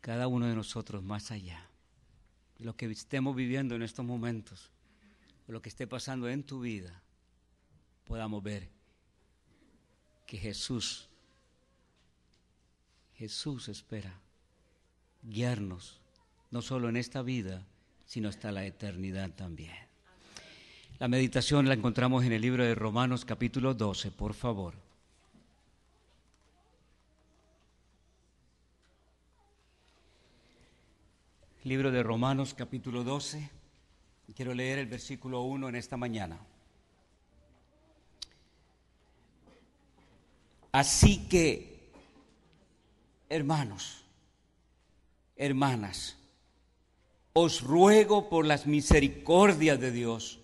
cada uno de nosotros más allá. Lo que estemos viviendo en estos momentos, lo que esté pasando en tu vida, podamos ver que Jesús, Jesús espera guiarnos, no solo en esta vida, sino hasta la eternidad también. La meditación la encontramos en el libro de Romanos capítulo 12, por favor. Libro de Romanos capítulo 12. Quiero leer el versículo 1 en esta mañana. Así que, hermanos, hermanas, os ruego por las misericordias de Dios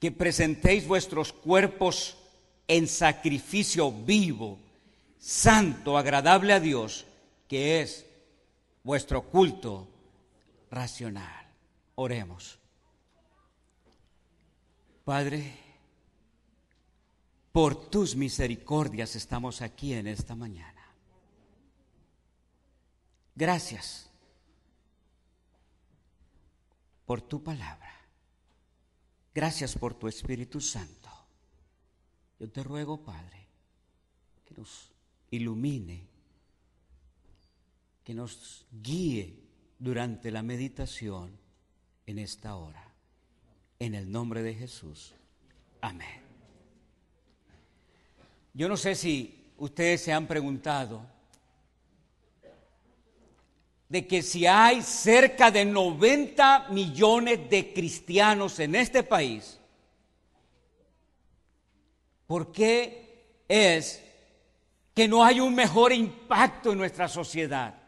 que presentéis vuestros cuerpos en sacrificio vivo, santo, agradable a Dios, que es vuestro culto racional. Oremos. Padre, por tus misericordias estamos aquí en esta mañana. Gracias por tu palabra. Gracias por tu Espíritu Santo. Yo te ruego, Padre, que nos ilumine, que nos guíe durante la meditación en esta hora. En el nombre de Jesús. Amén. Yo no sé si ustedes se han preguntado de que si hay cerca de 90 millones de cristianos en este país, ¿por qué es que no hay un mejor impacto en nuestra sociedad?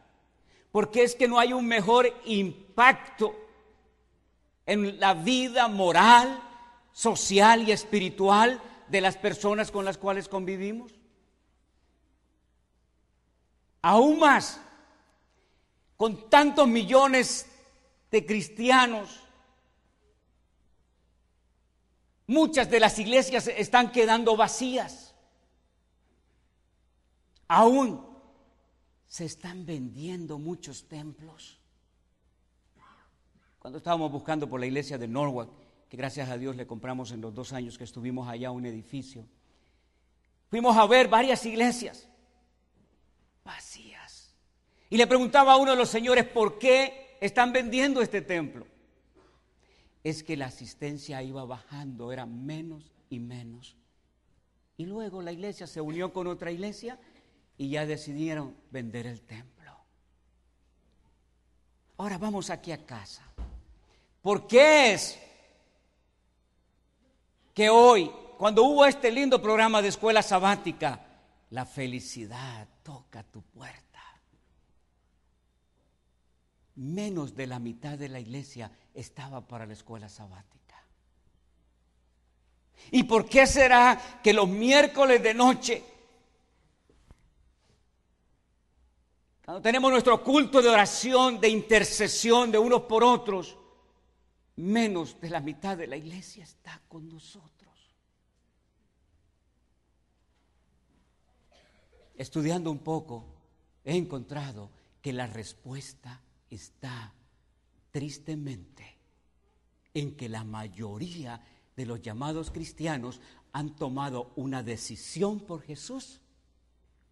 Porque es que no hay un mejor impacto en la vida moral, social y espiritual de las personas con las cuales convivimos. Aún más, con tantos millones de cristianos, muchas de las iglesias están quedando vacías. Aún se están vendiendo muchos templos. Cuando estábamos buscando por la iglesia de Norwalk, que gracias a Dios le compramos en los dos años que estuvimos allá un edificio, fuimos a ver varias iglesias vacías. Y le preguntaba a uno de los señores, ¿por qué están vendiendo este templo? Es que la asistencia iba bajando, era menos y menos. Y luego la iglesia se unió con otra iglesia y ya decidieron vender el templo. Ahora vamos aquí a casa. ¿Por qué es que hoy, cuando hubo este lindo programa de escuela sabática, la felicidad toca tu puerta? Menos de la mitad de la iglesia estaba para la escuela sabática. ¿Y por qué será que los miércoles de noche Cuando tenemos nuestro culto de oración, de intercesión de unos por otros, menos de la mitad de la iglesia está con nosotros. Estudiando un poco, he encontrado que la respuesta está tristemente en que la mayoría de los llamados cristianos han tomado una decisión por Jesús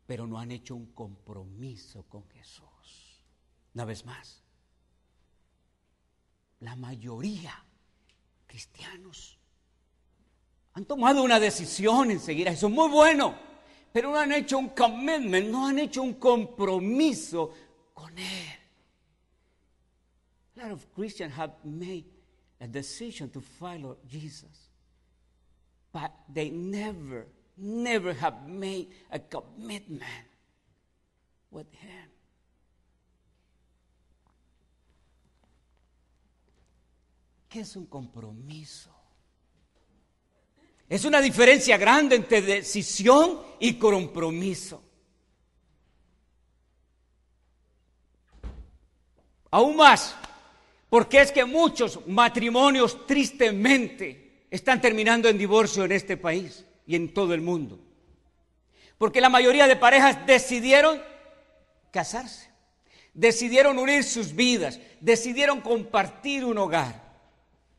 pero no han hecho un compromiso con Jesús. Una vez más, la mayoría cristianos han tomado una decisión en seguir a Jesús, muy bueno, pero no han hecho un commitment, no han hecho un compromiso con Él. A lot of Christians have made a decision to follow Jesus, but they never never have made a commitment with Him. ¿Qué es un compromiso? Es una diferencia grande entre decisión y compromiso. Aún más, porque es que muchos matrimonios tristemente están terminando en divorcio en este país y en todo el mundo. Porque la mayoría de parejas decidieron casarse, decidieron unir sus vidas, decidieron compartir un hogar.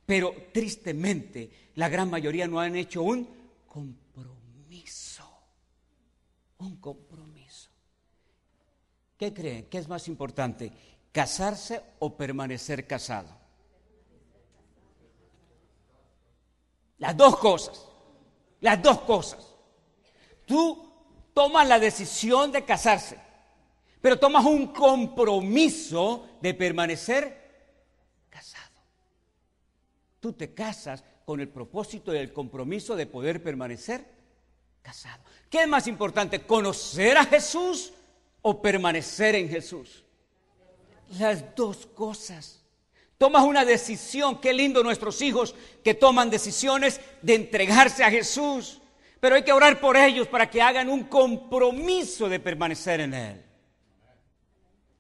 Pero tristemente, la gran mayoría no han hecho un compromiso. Un compromiso. ¿Qué creen? ¿Qué es más importante? ¿Casarse o permanecer casado? Las dos cosas. Las dos cosas. Tú tomas la decisión de casarse, pero tomas un compromiso de permanecer casado. Tú te casas con el propósito y el compromiso de poder permanecer casado. ¿Qué es más importante, conocer a Jesús o permanecer en Jesús? Las dos cosas. Tomas una decisión, qué lindo nuestros hijos que toman decisiones de entregarse a Jesús, pero hay que orar por ellos para que hagan un compromiso de permanecer en Él.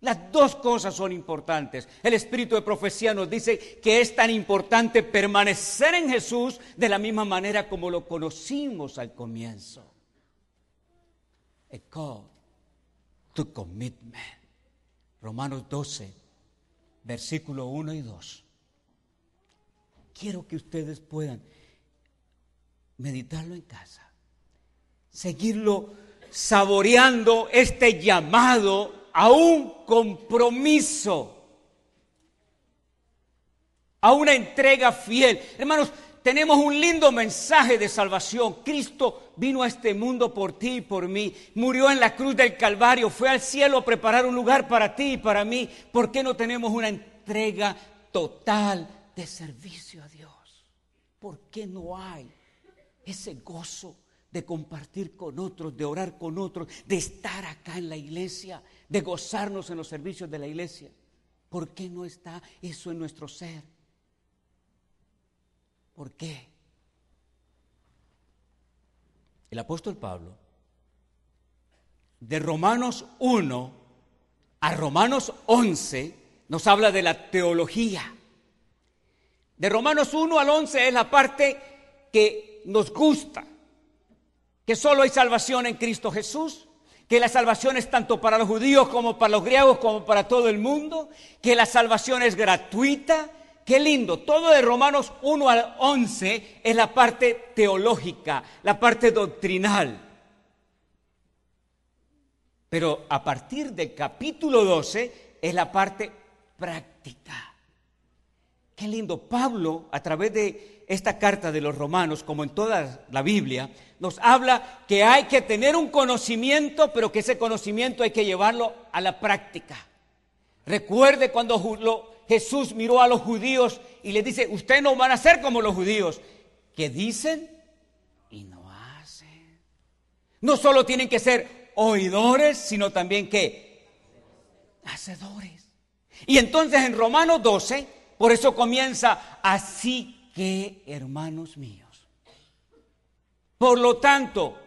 Las dos cosas son importantes. El espíritu de profecía nos dice que es tan importante permanecer en Jesús de la misma manera como lo conocimos al comienzo. A call to commitment. Romanos 12, versículo 1 y 2. Quiero que ustedes puedan meditarlo en casa, seguirlo saboreando este llamado a un compromiso, a una entrega fiel. Hermanos, tenemos un lindo mensaje de salvación. Cristo vino a este mundo por ti y por mí. Murió en la cruz del Calvario. Fue al cielo a preparar un lugar para ti y para mí. ¿Por qué no tenemos una entrega total de servicio a Dios? ¿Por qué no hay ese gozo de compartir con otros, de orar con otros, de estar acá en la iglesia? de gozarnos en los servicios de la iglesia. ¿Por qué no está eso en nuestro ser? ¿Por qué? El apóstol Pablo, de Romanos 1 a Romanos 11, nos habla de la teología. De Romanos 1 al 11 es la parte que nos gusta, que solo hay salvación en Cristo Jesús, que la salvación es tanto para los judíos como para los griegos como para todo el mundo, que la salvación es gratuita. Qué lindo, todo de Romanos 1 al 11 es la parte teológica, la parte doctrinal. Pero a partir del capítulo 12 es la parte práctica. Qué lindo, Pablo a través de esta carta de los romanos, como en toda la Biblia, nos habla que hay que tener un conocimiento, pero que ese conocimiento hay que llevarlo a la práctica. Recuerde cuando Jesús miró a los judíos y les dice, ustedes no van a ser como los judíos, que dicen y no hacen. No solo tienen que ser oidores, sino también que hacedores. Y entonces en Romanos 12, por eso comienza así que, hermanos míos por lo tanto,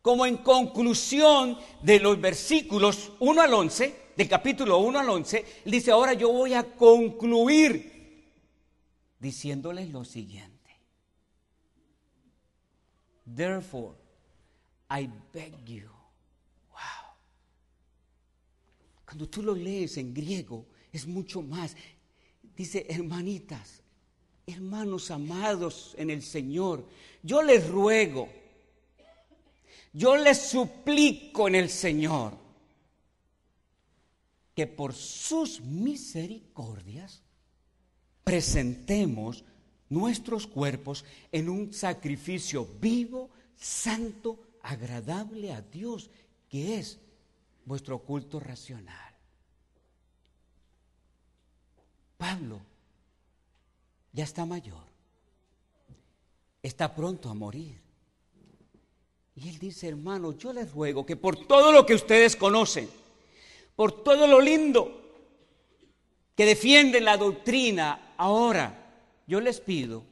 como en conclusión de los versículos 1 al 11, del capítulo 1 al 11, dice, ahora yo voy a concluir diciéndoles lo siguiente. Therefore, I beg you. Wow. Cuando tú lo lees en griego, es mucho más. Dice, hermanitas, hermanos amados en el Señor, yo les ruego, yo les suplico en el Señor que por sus misericordias presentemos nuestros cuerpos en un sacrificio vivo, santo, agradable a Dios, que es vuestro culto racional. Pablo ya está mayor está pronto a morir. Y él dice, hermano, yo les ruego que por todo lo que ustedes conocen, por todo lo lindo que defienden la doctrina ahora, yo les pido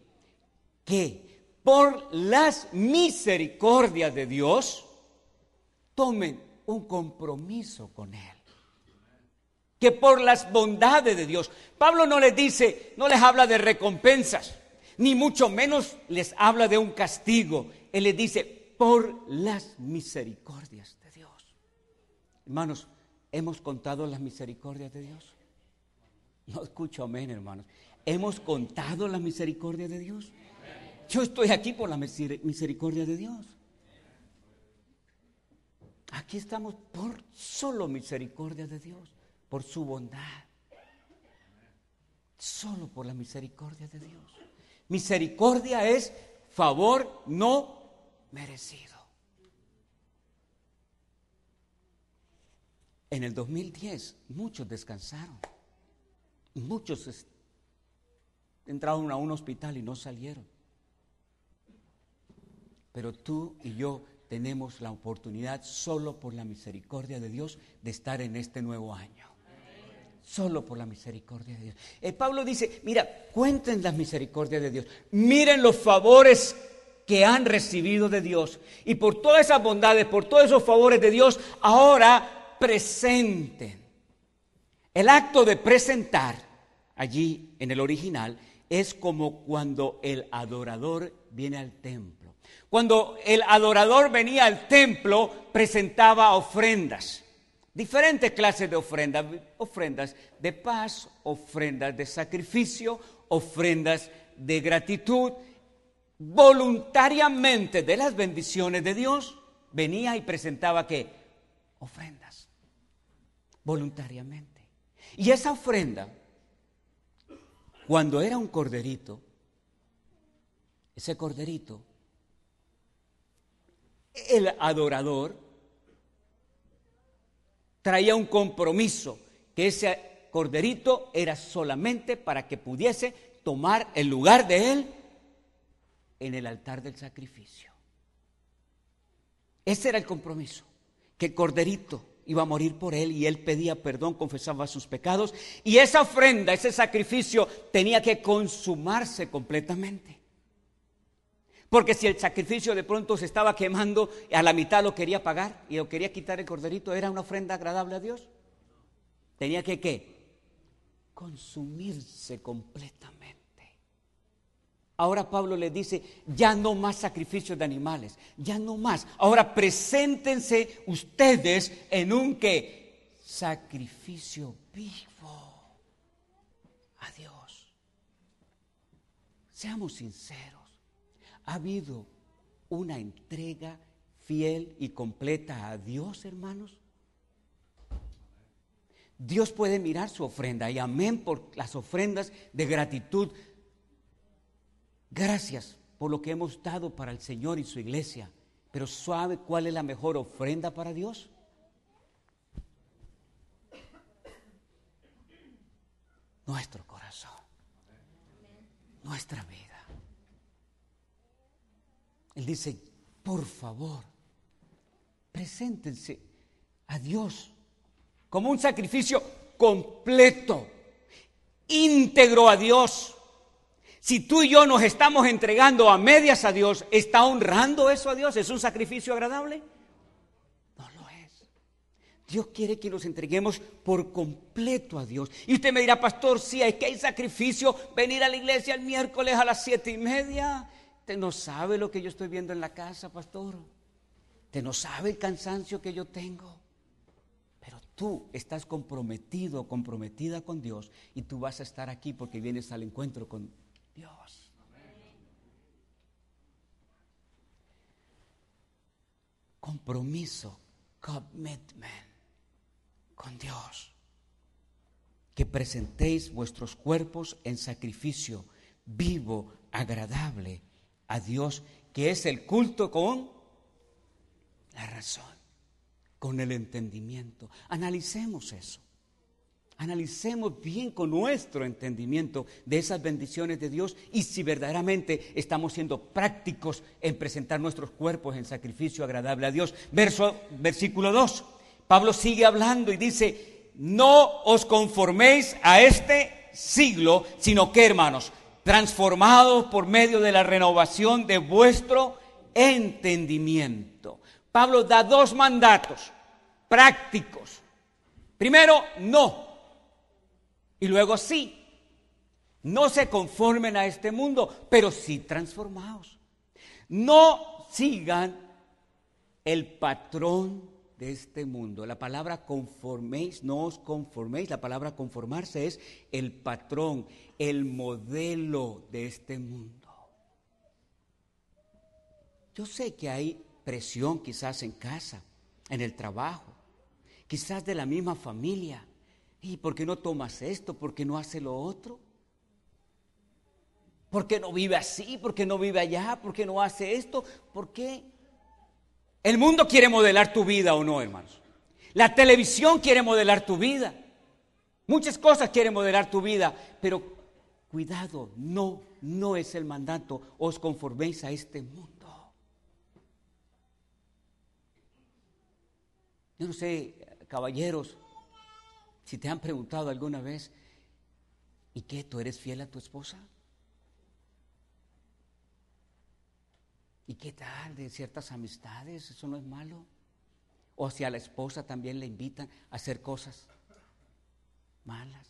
que por las misericordias de Dios tomen un compromiso con Él. Que por las bondades de Dios. Pablo no les dice, no les habla de recompensas ni mucho menos les habla de un castigo. Él les dice, por las misericordias de Dios. Hermanos, ¿Hemos contado las misericordias de Dios? No escucho amén, hermanos. ¿Hemos contado las misericordias de Dios? Yo estoy aquí por la misericordia de Dios. Aquí estamos por solo misericordia de Dios, por su bondad. Solo por la misericordia de Dios. Misericordia es favor no merecido. En el 2010 muchos descansaron. Muchos entraron a un hospital y no salieron. Pero tú y yo tenemos la oportunidad solo por la misericordia de Dios de estar en este nuevo año. Solo por la misericordia de Dios. Eh, Pablo dice, mira, cuenten las misericordias de Dios. Miren los favores que han recibido de Dios. Y por todas esas bondades, por todos esos favores de Dios, ahora presenten. El acto de presentar allí en el original es como cuando el adorador viene al templo. Cuando el adorador venía al templo, presentaba ofrendas. Diferentes clases de ofrendas, ofrendas de paz, ofrendas de sacrificio, ofrendas de gratitud. Voluntariamente de las bendiciones de Dios, venía y presentaba qué? Ofrendas. Voluntariamente. Y esa ofrenda, cuando era un corderito, ese corderito, el adorador traía un compromiso, que ese corderito era solamente para que pudiese tomar el lugar de él en el altar del sacrificio. Ese era el compromiso, que el corderito iba a morir por él y él pedía perdón, confesaba sus pecados y esa ofrenda, ese sacrificio tenía que consumarse completamente. Porque si el sacrificio de pronto se estaba quemando, a la mitad lo quería pagar y lo quería quitar el corderito, ¿era una ofrenda agradable a Dios? Tenía que qué? Consumirse completamente. Ahora Pablo le dice, ya no más sacrificios de animales, ya no más. Ahora preséntense ustedes en un qué? Sacrificio vivo a Dios. Seamos sinceros ¿Ha habido una entrega fiel y completa a Dios, hermanos? Dios puede mirar su ofrenda y amén por las ofrendas de gratitud. Gracias por lo que hemos dado para el Señor y su iglesia. Pero ¿sabe cuál es la mejor ofrenda para Dios? Nuestro corazón, nuestra vida. Él dice, por favor, preséntense a Dios como un sacrificio completo, íntegro a Dios. Si tú y yo nos estamos entregando a medias a Dios, ¿está honrando eso a Dios? ¿Es un sacrificio agradable? No lo es. Dios quiere que nos entreguemos por completo a Dios. Y usted me dirá, pastor, sí, es que hay sacrificio, venir a la iglesia el miércoles a las siete y media Usted no sabe lo que yo estoy viendo en la casa, pastor. Usted no sabe el cansancio que yo tengo. Pero tú estás comprometido, comprometida con Dios y tú vas a estar aquí porque vienes al encuentro con Dios. Compromiso, commitment con Dios. Que presentéis vuestros cuerpos en sacrificio vivo, agradable a Dios, que es el culto con la razón, con el entendimiento. Analicemos eso. Analicemos bien con nuestro entendimiento de esas bendiciones de Dios y si verdaderamente estamos siendo prácticos en presentar nuestros cuerpos en sacrificio agradable a Dios. Verso, versículo 2. Pablo sigue hablando y dice, no os conforméis a este siglo, sino que hermanos, transformados por medio de la renovación de vuestro entendimiento. Pablo da dos mandatos prácticos. Primero, no. Y luego sí. No se conformen a este mundo, pero sí transformados. No sigan el patrón de este mundo. La palabra conforméis, no os conforméis, la palabra conformarse es el patrón, el modelo de este mundo. Yo sé que hay presión quizás en casa, en el trabajo, quizás de la misma familia. ¿Y por qué no tomas esto? ¿Por qué no hace lo otro? ¿Por qué no vive así? ¿Por qué no vive allá? ¿Por qué no hace esto? ¿Por qué? El mundo quiere modelar tu vida o no, hermanos. La televisión quiere modelar tu vida. Muchas cosas quieren modelar tu vida, pero cuidado, no, no es el mandato. Os conforméis a este mundo. Yo no sé, caballeros, si te han preguntado alguna vez, ¿y qué? ¿Tú eres fiel a tu esposa? ¿Y qué tal de ciertas amistades? Eso no es malo. O si a la esposa también le invitan a hacer cosas malas.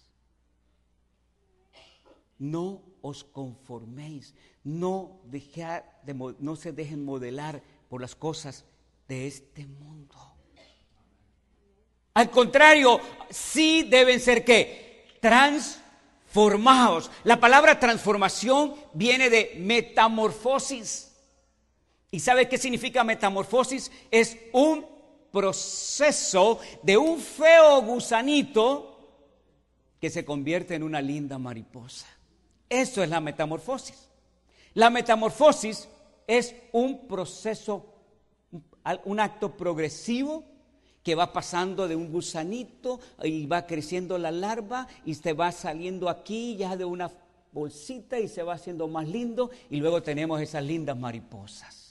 No os conforméis, no, de, no se dejen modelar por las cosas de este mundo. Al contrario, sí deben ser qué? Transformados. La palabra transformación viene de metamorfosis. ¿Y sabe qué significa metamorfosis? Es un proceso de un feo gusanito que se convierte en una linda mariposa. Eso es la metamorfosis. La metamorfosis es un proceso, un acto progresivo que va pasando de un gusanito y va creciendo la larva y se va saliendo aquí ya de una bolsita y se va haciendo más lindo y luego tenemos esas lindas mariposas.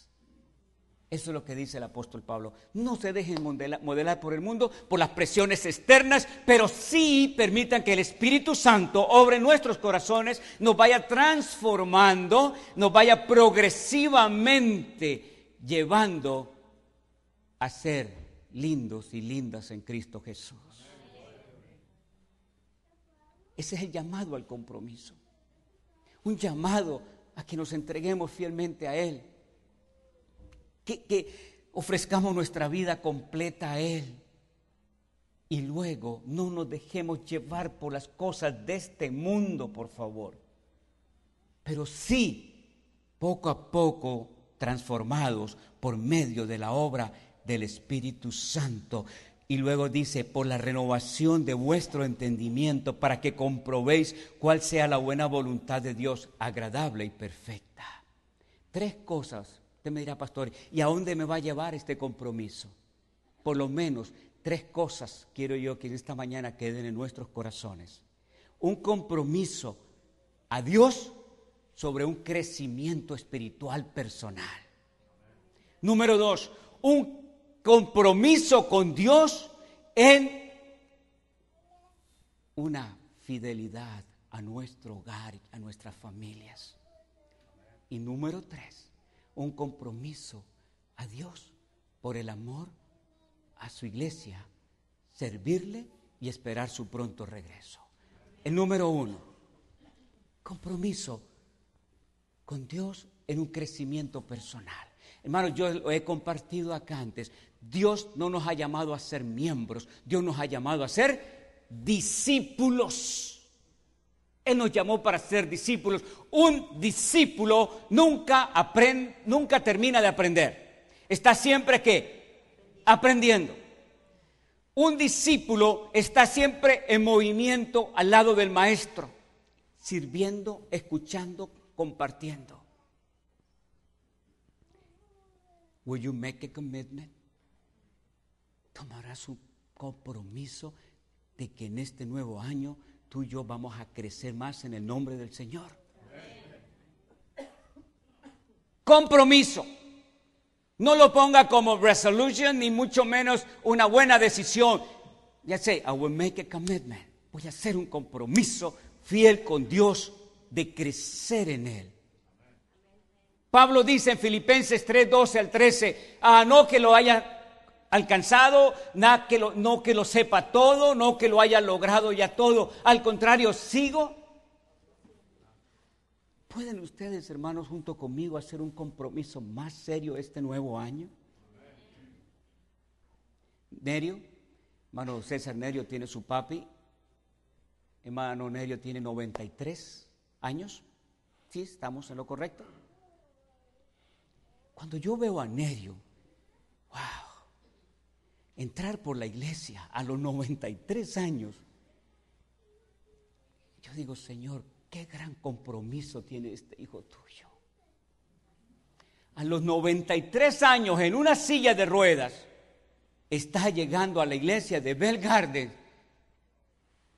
Eso es lo que dice el apóstol Pablo. No se dejen modelar, por el mundo, por las presiones externas, pero sí permitan que el Espíritu Santo obre en nuestros corazones, nos vaya transformando, nos vaya progresivamente llevando a ser lindos y lindas en Cristo Jesús. Ese es el llamado al compromiso. Un llamado a que nos entreguemos fielmente a Él que, ofrezcamos nuestra vida completa a Él. Y luego no nos dejemos llevar por las cosas de este mundo, por favor. Pero sí, poco a poco, transformados por medio de la obra del Espíritu Santo. Y luego dice, por la renovación de vuestro entendimiento, para que comprobéis cuál sea la buena voluntad de Dios, agradable y perfecta. Tres cosas Usted me dirá, pastor, ¿y a dónde me va a llevar este compromiso? Por lo menos tres cosas quiero yo que en esta mañana queden en nuestros corazones. Un compromiso a Dios sobre un crecimiento espiritual personal. Número dos, un compromiso con Dios en una fidelidad a nuestro hogar, a nuestras familias. Y número tres, un compromiso a Dios por el amor a su iglesia, servirle y esperar su pronto regreso. El número uno, compromiso con Dios en un crecimiento personal. Hermano, yo lo he compartido acá antes. Dios no nos ha llamado a ser miembros, Dios nos ha llamado a ser discípulos. Él nos llamó para ser discípulos. Un discípulo nunca aprende, nunca termina de aprender. Está siempre que aprendiendo. Un discípulo está siempre en movimiento al lado del maestro, sirviendo, escuchando, compartiendo. Tomarás un compromiso de que en este nuevo año tú y yo vamos a crecer más en el nombre del Señor. Compromiso. No lo ponga como resolution ni mucho menos una buena decisión. Ya sé, I will make a commitment. Voy a hacer un compromiso fiel con Dios de crecer en Él. Pablo dice en Filipenses 3, 12 al 13, ah, no que lo haya alcanzado, no que lo sepa todo, no que lo haya logrado ya todo. Al contrario, sigo. ¿Pueden ustedes, hermanos, junto conmigo hacer un compromiso más serio este nuevo año? Nerio, hermano César Nerio tiene su papi, hermano Nerio tiene 93 años, ¿sí? ¿Estamos en lo correcto? Cuando yo veo a Nerio, wow, entrar por la iglesia a los 93 años, yo digo, Señor, qué gran compromiso tiene este hijo tuyo. A los 93 años, en una silla de ruedas, está llegando a la iglesia de Bell Garden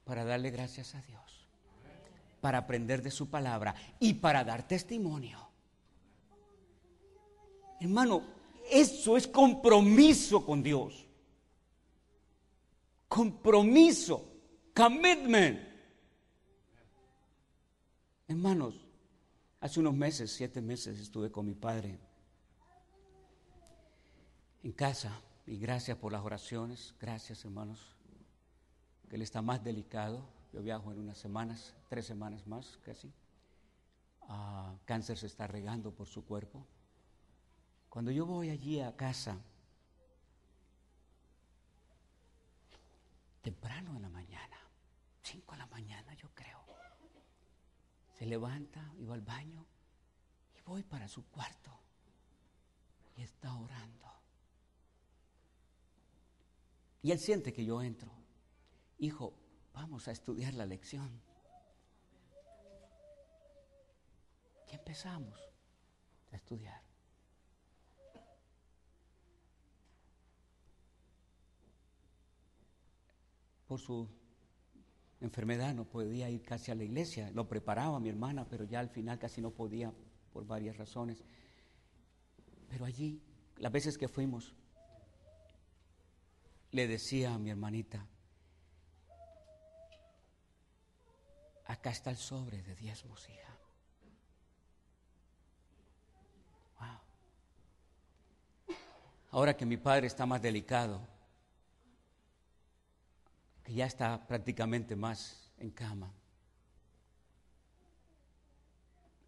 para darle gracias a Dios, para aprender de su palabra y para dar testimonio. Hermano, eso es compromiso con Dios. Compromiso, commitment. Hermanos, hace unos meses, siete meses, estuve con mi padre en casa y gracias por las oraciones, gracias hermanos, que él está más delicado. Yo viajo en unas semanas, tres semanas más casi. Ah, cáncer se está regando por su cuerpo. Cuando yo voy allí a casa, temprano en la mañana, cinco de la mañana yo creo, se levanta y va al baño y voy para su cuarto y está orando. Y él siente que yo entro. Hijo, vamos a estudiar la lección. Y empezamos a estudiar. Por su enfermedad no podía ir casi a la iglesia. Lo preparaba mi hermana, pero ya al final casi no podía por varias razones. Pero allí, las veces que fuimos, le decía a mi hermanita, acá está el sobre de diezmos, hija. Wow. Ahora que mi padre está más delicado, ya está prácticamente más en cama.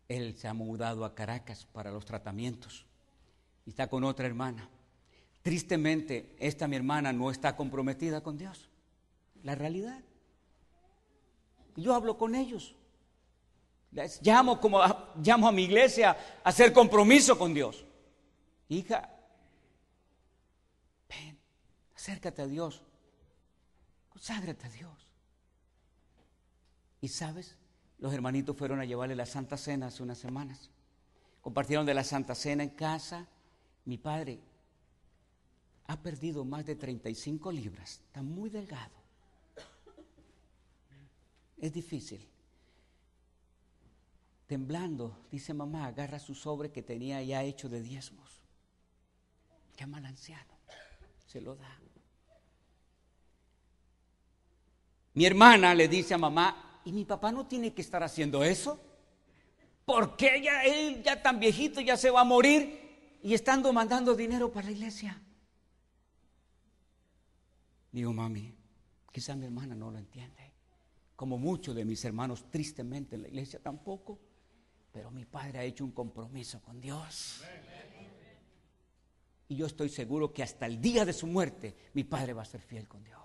Él se ha mudado a Caracas para los tratamientos y está con otra hermana. Tristemente, esta mi hermana no está comprometida con Dios. La realidad. Yo hablo con ellos. Llamo como llamo a mi iglesia a hacer compromiso con Dios. Hija, ven, acércate a Dios. Conságrate a Dios. Y sabes, los hermanitos fueron a llevarle la Santa Cena hace unas semanas. Compartieron de la Santa Cena en casa. Mi padre ha perdido más de 35 libras. Está muy delgado. Es difícil. Temblando, dice mamá, agarra su sobre que tenía ya hecho de diezmos. Llama al anciano, se lo da. Mi hermana le dice a mamá, ¿y mi papá no tiene que estar haciendo eso? ¿Por qué ya él ya tan viejito ya se va a morir y estando mandando dinero para la iglesia? Digo, mami, quizá mi hermana no lo entiende, como muchos de mis hermanos tristemente en la iglesia tampoco, pero mi padre ha hecho un compromiso con Dios. Y yo estoy seguro que hasta el día de su muerte mi padre va a ser fiel con Dios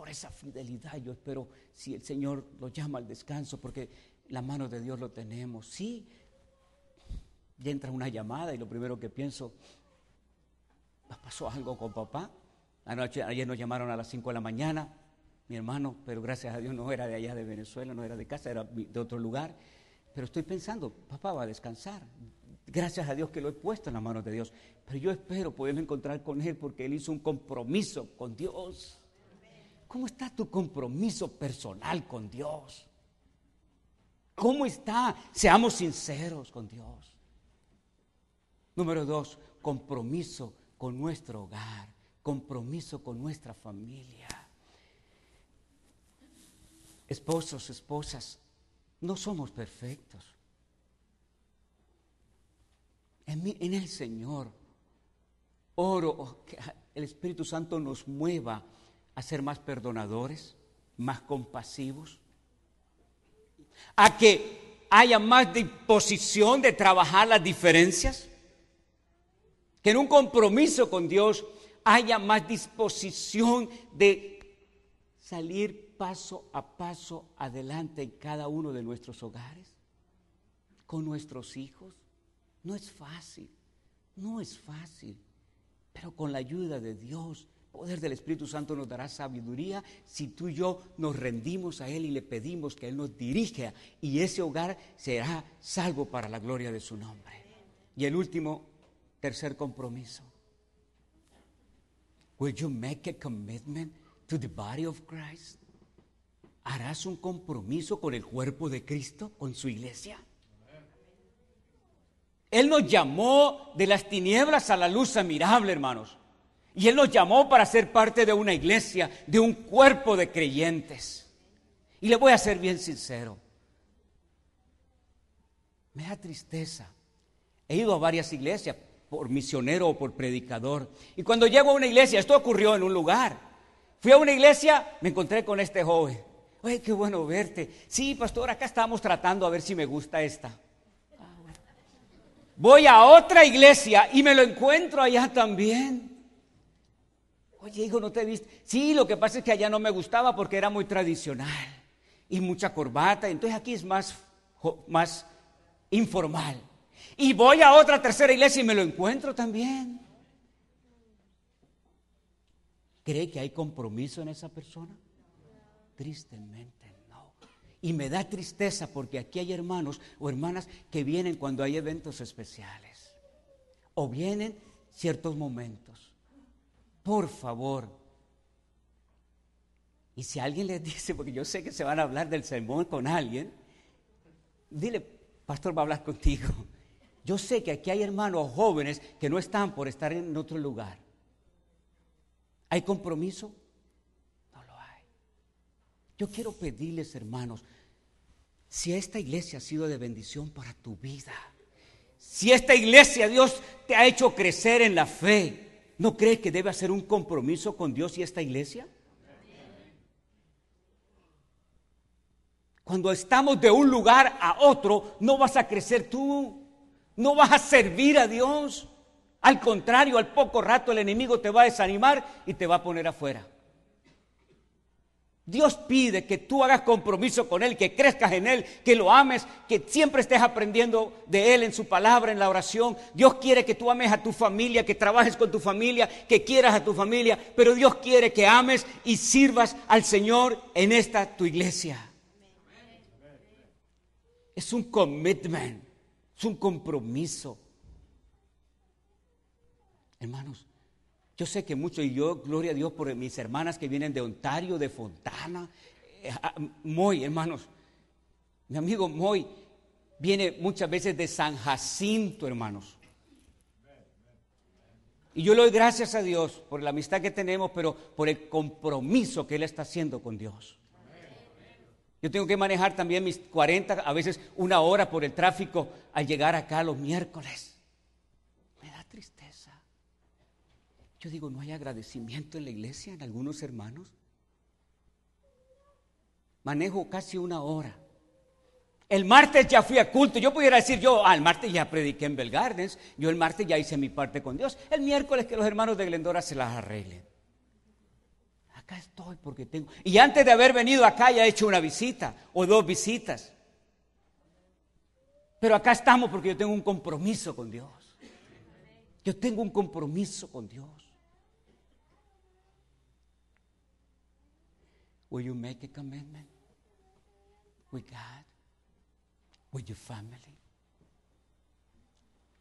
por esa fidelidad yo espero si el Señor lo llama al descanso, porque la mano de Dios lo tenemos. Sí, ya entra una llamada y lo primero que pienso, ¿pasó algo con papá? Anoche, ayer nos llamaron a las 5 de la mañana, mi hermano, pero gracias a Dios no era de allá de Venezuela, no era de casa, era de otro lugar. Pero estoy pensando, papá va a descansar. Gracias a Dios que lo he puesto en las manos de Dios. Pero yo espero poderme encontrar con Él porque Él hizo un compromiso con Dios. ¿Cómo está tu compromiso personal con Dios? ¿Cómo está? Seamos sinceros con Dios. Número dos, compromiso con nuestro hogar, compromiso con nuestra familia. Esposos, esposas, no somos perfectos. En, el Señor oro que el Espíritu Santo nos mueva a ser más perdonadores, más compasivos, a que haya más disposición de trabajar las diferencias, que en un compromiso con Dios haya más disposición de salir paso a paso adelante en cada uno de nuestros hogares, con nuestros hijos. No es fácil, no es fácil, pero con la ayuda de Dios poder del Espíritu Santo nos dará sabiduría si tú y yo nos rendimos a Él y le pedimos que Él nos dirija y ese hogar será salvo para la gloria de su nombre. Y el último, tercer compromiso. Will you make a commitment to the body of Christ? ¿Harás un compromiso con el cuerpo de Cristo, con su iglesia? Él nos llamó de las tinieblas a la luz admirable, hermanos. Y Él nos llamó para ser parte de una iglesia, de un cuerpo de creyentes. Y le voy a ser bien sincero. Me da tristeza. He ido a varias iglesias por misionero o por predicador. Y cuando llego a una iglesia, esto ocurrió en un lugar. Fui a una iglesia, me encontré con este joven. Oye, qué bueno verte. Sí, pastor, acá estamos tratando a ver si me gusta esta. Voy a otra iglesia y me lo encuentro allá también. Oye, hijo, ¿no te viste? Sí, lo que pasa es que allá no me gustaba porque era muy tradicional y mucha corbata. Entonces aquí es más, más informal. Y voy a otra tercera iglesia y me lo encuentro también. ¿Cree que hay compromiso en esa persona? Tristemente no. Y me da tristeza porque aquí hay hermanos o hermanas que vienen cuando hay eventos especiales. O vienen ciertos momentos por favor. Y si alguien les dice, porque yo sé que se van a hablar del sermón con alguien, dile, pastor va a hablar contigo. Yo sé que aquí hay hermanos jóvenes que no están por estar en otro lugar. ¿Hay compromiso? No lo hay. Yo quiero pedirles, hermanos, si esta iglesia ha sido de bendición para tu vida, si esta iglesia, Dios te ha hecho crecer en la fe, ¿No crees que debe hacer un compromiso con Dios y esta iglesia? Cuando estamos de un lugar a otro, no vas a crecer tú, no vas a servir a Dios. Al contrario, al poco rato el enemigo te va a desanimar y te va a poner afuera. Dios pide que tú hagas compromiso con Él, que crezcas en Él, que lo ames, que siempre estés aprendiendo de Él en su palabra, en la oración. Dios quiere que tú ames a tu familia, que trabajes con tu familia, que quieras a tu familia, pero Dios quiere que ames y sirvas al Señor en esta tu iglesia. Es un commitment, es un compromiso. Hermanos, yo sé que mucho, y yo, gloria a Dios por mis hermanas que vienen de Ontario, de Fontana, eh, ah, Moy, hermanos. Mi amigo Moy viene muchas veces de San Jacinto, hermanos. Y yo le doy gracias a Dios por la amistad que tenemos, pero por el compromiso que Él está haciendo con Dios. Yo tengo que manejar también mis 40, a veces una hora por el tráfico al llegar acá los miércoles. Yo digo, ¿no hay agradecimiento en la iglesia, en algunos hermanos? Manejo casi una hora. El martes ya fui a culto. Yo pudiera decir, yo al martes ya prediqué en Bell Gardens. Yo el martes ya hice mi parte con Dios. El miércoles que los hermanos de Glendora se las arreglen. Acá estoy porque tengo. Y antes de haber venido acá ya he hecho una visita o dos visitas. Pero acá estamos porque yo tengo un compromiso con Dios. Yo tengo un compromiso con Dios. Will you make a commitment with God, with your family,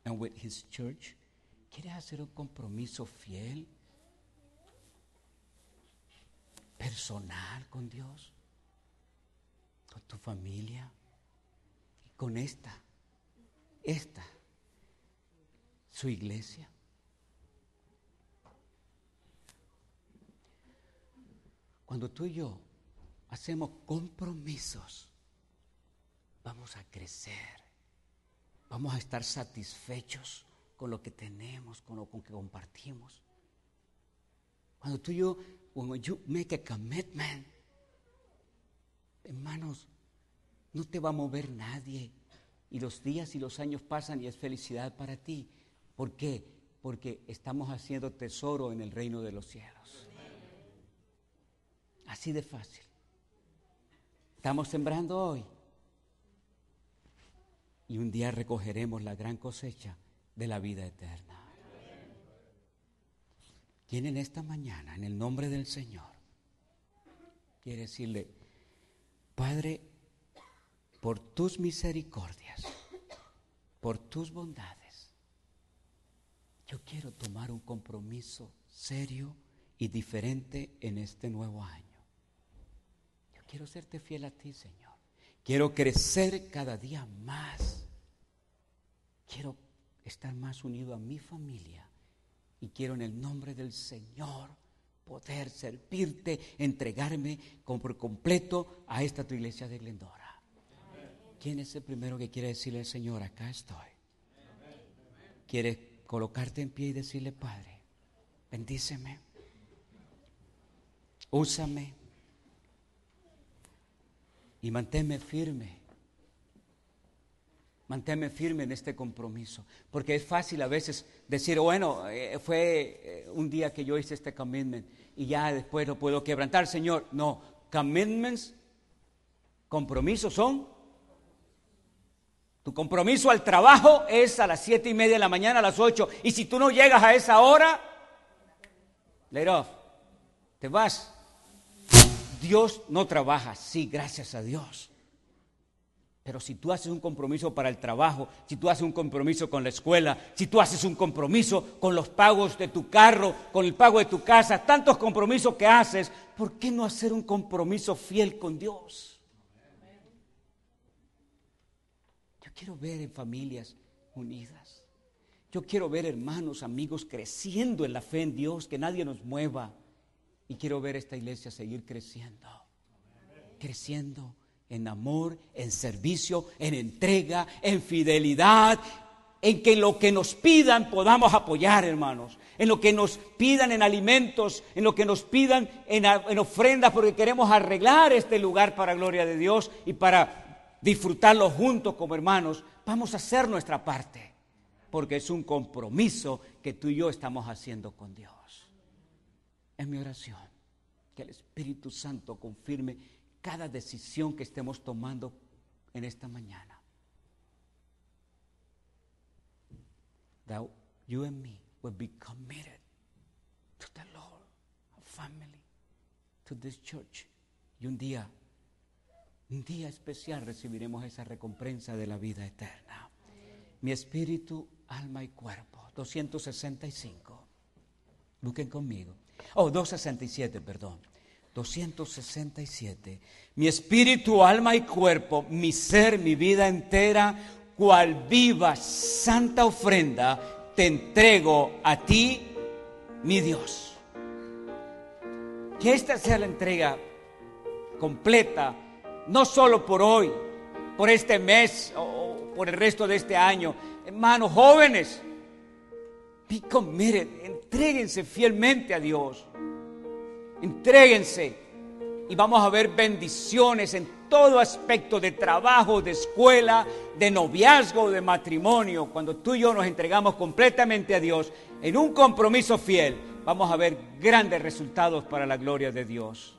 and with His church? ¿Quieres hacer un compromiso fiel, personal con Dios, con tu familia y con esta, esta, su iglesia? Cuando tú y yo hacemos compromisos, vamos a crecer, vamos a estar satisfechos con lo que tenemos, con lo con que compartimos. Cuando tú y yo, when you make a commitment, hermanos, no te va a mover nadie. Y los días y los años pasan y es felicidad para ti. ¿Por qué? porque estamos haciendo tesoro en el reino de los cielos. Así de fácil. Estamos sembrando hoy. Y un día recogeremos la gran cosecha de la vida eterna. ¿Quién en esta mañana, en el nombre del Señor, quiere decirle, Padre, por tus misericordias, por tus bondades, yo quiero tomar un compromiso serio y diferente en este nuevo año. Quiero serte fiel a ti, Señor. Quiero crecer cada día más. Quiero estar más unido a mi familia. Y quiero en el nombre del Señor poder servirte, entregarme por completo a esta tu iglesia de Glendora. ¿Quién es el primero que quiere decirle al Señor, acá estoy? ¿Quiere colocarte en pie y decirle, Padre, bendíceme, úsame y manténme firme? Manténme firme en este compromiso, porque es fácil a veces decir, bueno, eh, fue eh, un día que yo hice este commitment y ya después lo puedo quebrantar, Señor. No, commitments, compromisos son tu compromiso al trabajo es a las siete y media de la mañana, a las ocho. Y si tú no llegas a esa hora, let off. Te vas. Dios no trabaja, sí, gracias a Dios. Pero si tú haces un compromiso para el trabajo, si tú haces un compromiso con la escuela, si tú haces un compromiso con los pagos de tu carro, con el pago de tu casa, tantos compromisos que haces, ¿por qué no hacer un compromiso fiel con Dios? quiero ver en familias unidas. Yo quiero ver hermanos, amigos creciendo en la fe en Dios, que nadie nos mueva. Y quiero ver esta iglesia seguir creciendo. Creciendo en amor, en servicio, en entrega, en fidelidad, en que lo que nos pidan podamos apoyar, hermanos. En lo que nos pidan en alimentos, en lo que nos pidan en, en ofrendas, porque queremos arreglar este lugar para gloria de Dios y para disfrutarlo juntos como hermanos, vamos a hacer nuestra parte, porque es un compromiso que tú y yo estamos haciendo con Dios. Es mi oración, que el Espíritu Santo confirme cada decisión que estemos tomando en esta mañana. That you and me will be committed to the Lord, a family, to this church. Y un día un día especial recibiremos esa recompensa de la vida eterna. Mi espíritu, alma y cuerpo. 265. Busquen conmigo. Oh, 267, perdón. 267. Mi espíritu, alma y cuerpo, mi ser, mi vida entera, cual viva santa ofrenda, te entrego a ti, mi Dios. Que esta sea la entrega completa no solo por hoy, por este mes o por el resto de este año. Hermanos jóvenes, be committed, entréguense fielmente a Dios. Entréguense y vamos a ver bendiciones en todo aspecto de trabajo, de escuela, de noviazgo, de matrimonio. Cuando tú y yo nos entregamos completamente a Dios en un compromiso fiel, vamos a ver grandes resultados para la gloria de Dios.